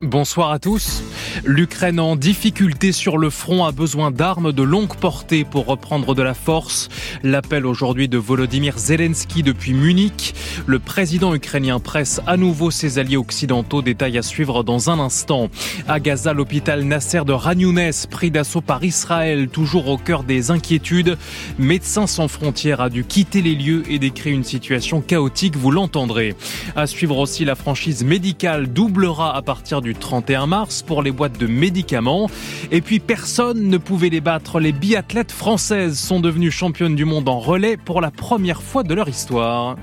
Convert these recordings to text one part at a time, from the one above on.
Bonsoir à tous. L'Ukraine en difficulté sur le front a besoin d'armes de longue portée pour reprendre de la force. L'appel aujourd'hui de Volodymyr Zelensky depuis Munich. Le président ukrainien presse à nouveau ses alliés occidentaux. Détail à suivre dans un instant. À Gaza, l'hôpital Nasser de Ranounès, pris d'assaut par Israël, toujours au cœur des inquiétudes. Médecins sans frontières a dû quitter les lieux et décrit une situation chaotique, vous l'entendrez. À suivre aussi, la franchise médicale doublera à partir du 31 mars pour les boîtes de médicaments. Et puis personne ne pouvait les battre. Les biathlètes françaises sont devenues championnes du monde en relais pour la première fois de leur histoire.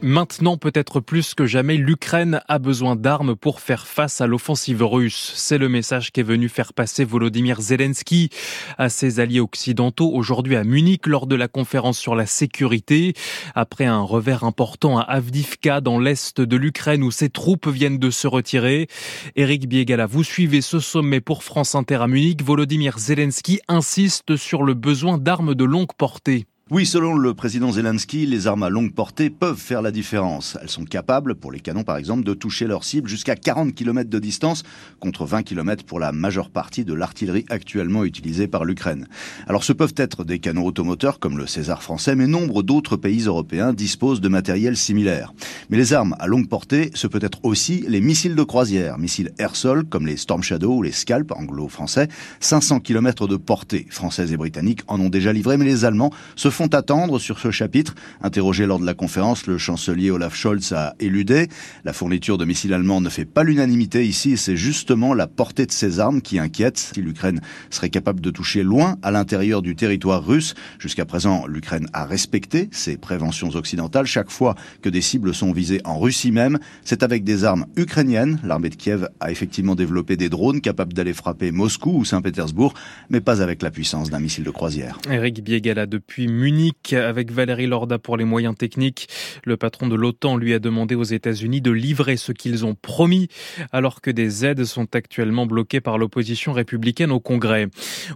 Maintenant, peut-être plus que jamais, l'Ukraine a besoin d'armes pour faire face à l'offensive russe. C'est le message qu'est venu faire passer Volodymyr Zelensky à ses alliés occidentaux aujourd'hui à Munich lors de la conférence sur la sécurité. Après un revers important à Avdivka dans l'est de l'Ukraine où ses troupes viennent de se retirer. Eric Biegala, vous suivez ce sommet pour France Inter à Munich. Volodymyr Zelensky insiste sur le besoin d'armes de longue portée. Oui, selon le président Zelensky, les armes à longue portée peuvent faire la différence. Elles sont capables, pour les canons par exemple, de toucher leur cible jusqu'à 40 km de distance, contre 20 km pour la majeure partie de l'artillerie actuellement utilisée par l'Ukraine. Alors ce peuvent être des canons automoteurs comme le César français, mais nombre d'autres pays européens disposent de matériel similaire. Mais les armes à longue portée, ce peut être aussi les missiles de croisière, missiles air-sol comme les Storm Shadow ou les Scalp anglo-français, 500 km de portée. Françaises et britanniques en ont déjà livré, mais les Allemands se font attendre sur ce chapitre. Interrogé lors de la conférence, le chancelier Olaf Scholz a éludé. La fourniture de missiles allemands ne fait pas l'unanimité ici c'est justement la portée de ces armes qui inquiète. Si l'Ukraine serait capable de toucher loin à l'intérieur du territoire russe, jusqu'à présent, l'Ukraine a respecté ses préventions occidentales. Chaque fois que des cibles sont visées en Russie même, c'est avec des armes ukrainiennes. L'armée de Kiev a effectivement développé des drones capables d'aller frapper Moscou ou Saint-Pétersbourg, mais pas avec la puissance d'un missile de croisière. Eric Biegala depuis Munich avec Valérie Lorda pour les moyens techniques. Le patron de l'OTAN lui a demandé aux États-Unis de livrer ce qu'ils ont promis alors que des aides sont actuellement bloquées par l'opposition républicaine au Congrès.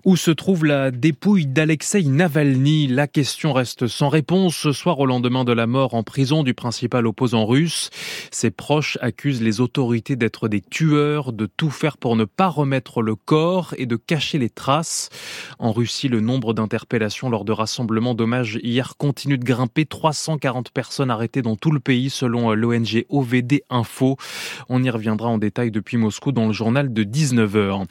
Où se trouve la dépouille d'Alexei Navalny? La question reste sans réponse ce soir au lendemain de la mort en prison du principal opposant russe. Ses proches accusent les autorités d'être des tueurs, de tout faire pour ne pas remettre le corps et de cacher les traces. En Russie, le nombre d'interpellations lors de rassemblements d'hommage hier continue de grimper. 340 personnes arrêtées dans tout le pays selon euh, l'ONG OVD Info. On y reviendra en détail depuis Moscou dans le journal de 19h.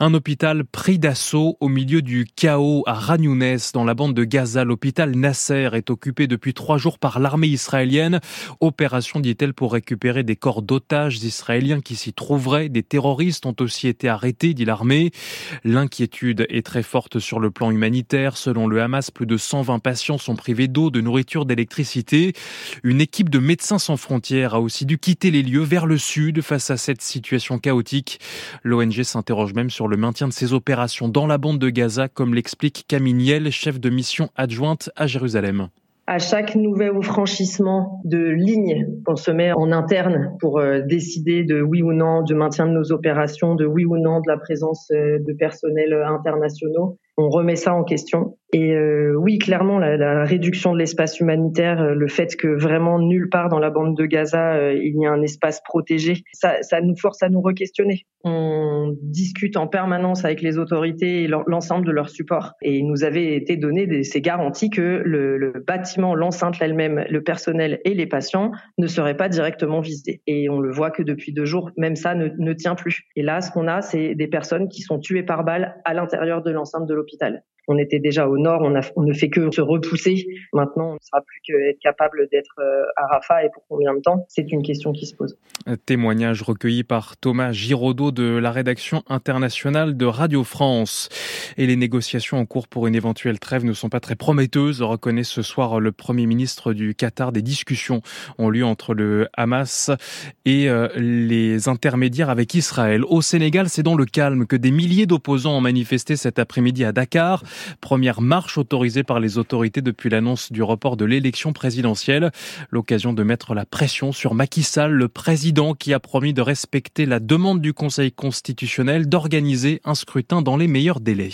Un hôpital pris d'assaut au milieu du chaos à Ranounès dans la bande de Gaza. L'hôpital Nasser est occupé depuis trois jours par l'armée israélienne. Opération, dit-elle, pour récupérer des corps d'otages israéliens qui s'y trouveraient. Des terroristes ont aussi été arrêtés, dit l'armée. L'inquiétude est très forte sur le plan humanitaire. Selon le Hamas, plus de 120 patients sont privés d'eau, de nourriture, d'électricité. Une équipe de médecins sans frontières a aussi dû quitter les lieux vers le sud face à cette situation chaotique. L'ONG s'interroge même sur le maintien de ces opérations dans la bande de Gaza, comme l'explique Camille Niel, chef de mission adjointe à Jérusalem à chaque nouveau franchissement de ligne qu'on se met en interne pour euh, décider de oui ou non du maintien de nos opérations, de oui ou non de la présence euh, de personnels internationaux, on remet ça en question. Et euh, oui, clairement, la, la réduction de l'espace humanitaire, euh, le fait que vraiment nulle part dans la bande de Gaza euh, il y a un espace protégé, ça, ça nous force à nous re-questionner. On discute en permanence avec les autorités et l'ensemble de leur support. Et il nous avait été donné des, ces garanties que le, le bâtiment, l'enceinte elle-même, le personnel et les patients ne seraient pas directement visés. Et on le voit que depuis deux jours, même ça ne, ne tient plus. Et là, ce qu'on a, c'est des personnes qui sont tuées par balle à l'intérieur de l'enceinte de l'hôpital on était déjà au nord, on, ne fait que se repousser. Maintenant, on ne sera plus qu'être capable d'être euh, à Rafah et pour combien de temps? C'est une question qui se pose. Témoignage recueilli par Thomas Giraudot de la rédaction internationale de Radio France. Et les négociations en cours pour une éventuelle trêve ne sont pas très prometteuses, reconnaît ce soir le Premier ministre du Qatar. Des discussions ont lieu entre le Hamas et euh, les intermédiaires avec Israël. Au Sénégal, c'est dans le calme que des milliers d'opposants ont manifesté cet après-midi à Dakar. Première marche autorisée par les autorités depuis l'annonce du report de l'élection présidentielle. L'occasion de mettre la pression sur Macky Sall, le président qui a promis de respecter la demande du Conseil constitutionnel d'organiser un scrutin dans les meilleurs délais.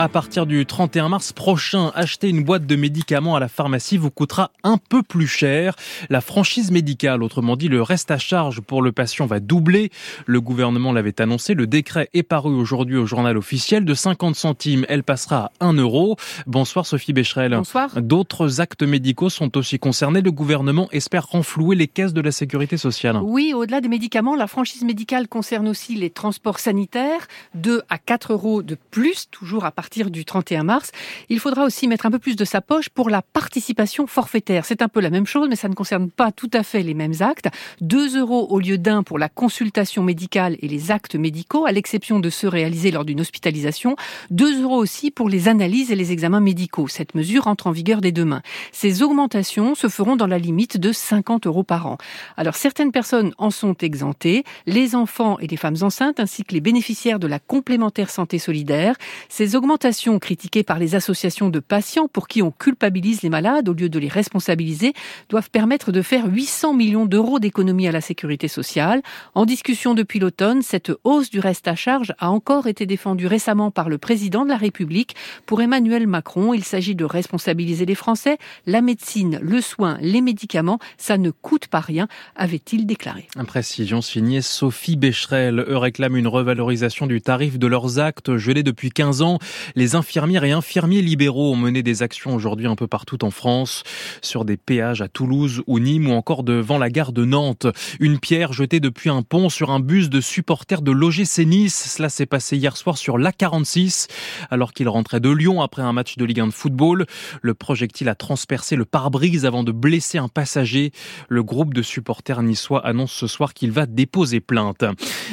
À partir du 31 mars prochain, acheter une boîte de médicaments à la pharmacie vous coûtera un peu plus cher. La franchise médicale, autrement dit le reste à charge pour le patient, va doubler. Le gouvernement l'avait annoncé. Le décret est paru aujourd'hui au journal officiel. De 50 centimes, elle passera à 1 euro. Bonsoir Sophie Becherel. Bonsoir. D'autres actes médicaux sont aussi concernés. Le gouvernement espère renflouer les caisses de la sécurité sociale. Oui, au-delà des médicaments, la franchise médicale concerne aussi les transports sanitaires. 2 à 4 euros de plus, toujours à partir partir du 31 mars. Il faudra aussi mettre un peu plus de sa poche pour la participation forfaitaire. C'est un peu la même chose, mais ça ne concerne pas tout à fait les mêmes actes. 2 euros au lieu d'un pour la consultation médicale et les actes médicaux, à l'exception de ceux réalisés lors d'une hospitalisation. 2 euros aussi pour les analyses et les examens médicaux. Cette mesure entre en vigueur dès demain. Ces augmentations se feront dans la limite de 50 euros par an. Alors certaines personnes en sont exemptées, les enfants et les femmes enceintes ainsi que les bénéficiaires de la complémentaire santé solidaire. Ces augmentations augmentation critiquée par les associations de patients pour qui on culpabilise les malades au lieu de les responsabiliser doivent permettre de faire 800 millions d'euros d'économies à la sécurité sociale. En discussion depuis l'automne, cette hausse du reste à charge a encore été défendue récemment par le président de la République. Pour Emmanuel Macron, il s'agit de responsabiliser les Français. La médecine, le soin, les médicaments, ça ne coûte pas rien, avait-il déclaré. Précision signée Sophie Becherel. Eux réclament une revalorisation du tarif de leurs actes gelés depuis 15 ans. Les infirmières et infirmiers libéraux ont mené des actions aujourd'hui un peu partout en France, sur des péages à Toulouse ou Nîmes ou encore devant la gare de Nantes. Une pierre jetée depuis un pont sur un bus de supporters de l'OGC Nice. Cela s'est passé hier soir sur l'A46 alors qu'il rentrait de Lyon après un match de Ligue 1 de football. Le projectile a transpercé le pare-brise avant de blesser un passager. Le groupe de supporters niçois annonce ce soir qu'il va déposer plainte.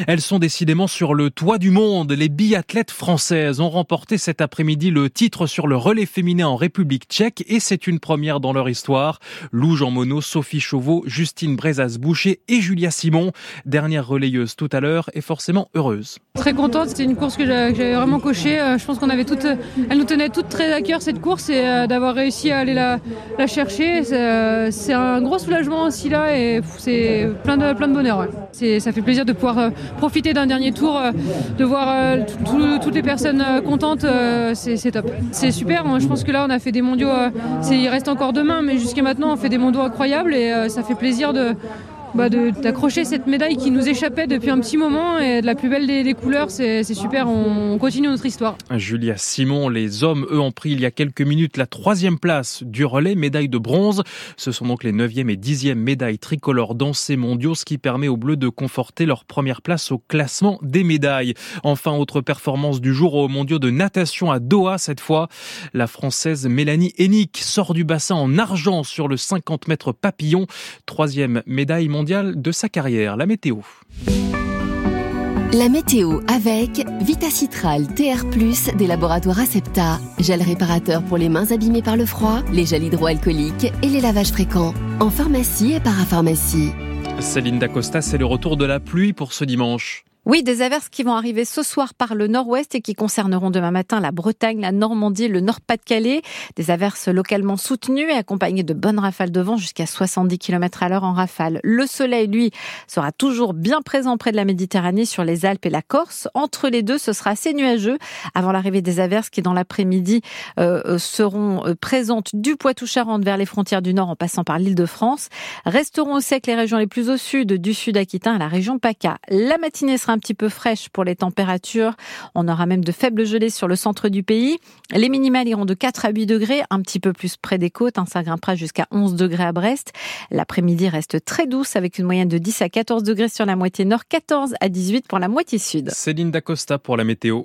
Elles sont décidément sur le toit du monde. Les biathlètes françaises ont remporté cet après-midi le titre sur le relais féminin en République tchèque et c'est une première dans leur histoire. Lou Jean Monod, Sophie Chauveau, Justine Brezas-Boucher et Julia Simon, dernière relayeuse tout à l'heure, est forcément heureuse. Très contente, c'était une course que j'avais vraiment cochée. Euh, je pense qu'on avait toutes, elle nous tenait toutes très à cœur cette course et euh, d'avoir réussi à aller la, la chercher, euh, c'est un gros soulagement aussi là et c'est plein de, plein de bonheur. Ça fait plaisir de pouvoir profiter d'un dernier tour, de voir toutes les personnes contentes euh, c'est top. C'est super, hein. je pense que là on a fait des mondiaux, euh, il reste encore demain, mais jusqu'à maintenant on fait des mondiaux incroyables et euh, ça fait plaisir de, bah, d'accrocher cette médaille qui nous échappait depuis un petit moment et de la plus belle des, couleurs, c'est super, on, continue notre histoire. Julia Simon, les hommes, eux, ont pris il y a quelques minutes la troisième place du relais, médaille de bronze. Ce sont donc les neuvième et dixième médailles tricolores dans ces mondiaux, ce qui permet aux Bleus de conforter leur première place au classement des médailles. Enfin, autre performance du jour aux mondiaux de natation à Doha, cette fois, la française Mélanie Hennick sort du bassin en argent sur le 50 mètres papillon, troisième médaille mondiale de sa carrière, la météo. La météo avec Vitacitral TR+, des laboratoires Acepta, gel réparateur pour les mains abîmées par le froid, les gels hydroalcooliques et les lavages fréquents, en pharmacie et parapharmacie. Céline Dacosta, c'est le retour de la pluie pour ce dimanche. Oui, des averses qui vont arriver ce soir par le nord-ouest et qui concerneront demain matin la Bretagne, la Normandie, le Nord-Pas-de-Calais. Des averses localement soutenues et accompagnées de bonnes rafales de vent jusqu'à 70 km à l'heure en rafale. Le soleil, lui, sera toujours bien présent près de la Méditerranée sur les Alpes et la Corse. Entre les deux, ce sera assez nuageux avant l'arrivée des averses qui, dans l'après-midi, euh, euh, seront euh, présentes du Poitou-Charentes vers les frontières du Nord en passant par l'île de France. Resteront au sec les régions les plus au sud, du sud Aquitain à la région PACA. La matinée sera un petit peu fraîche pour les températures. On aura même de faibles gelées sur le centre du pays. Les minimales iront de 4 à 8 degrés, un petit peu plus près des côtes. Hein, ça grimpera jusqu'à 11 degrés à Brest. L'après-midi reste très douce avec une moyenne de 10 à 14 degrés sur la moitié nord, 14 à 18 pour la moitié sud. Céline Dacosta pour la météo.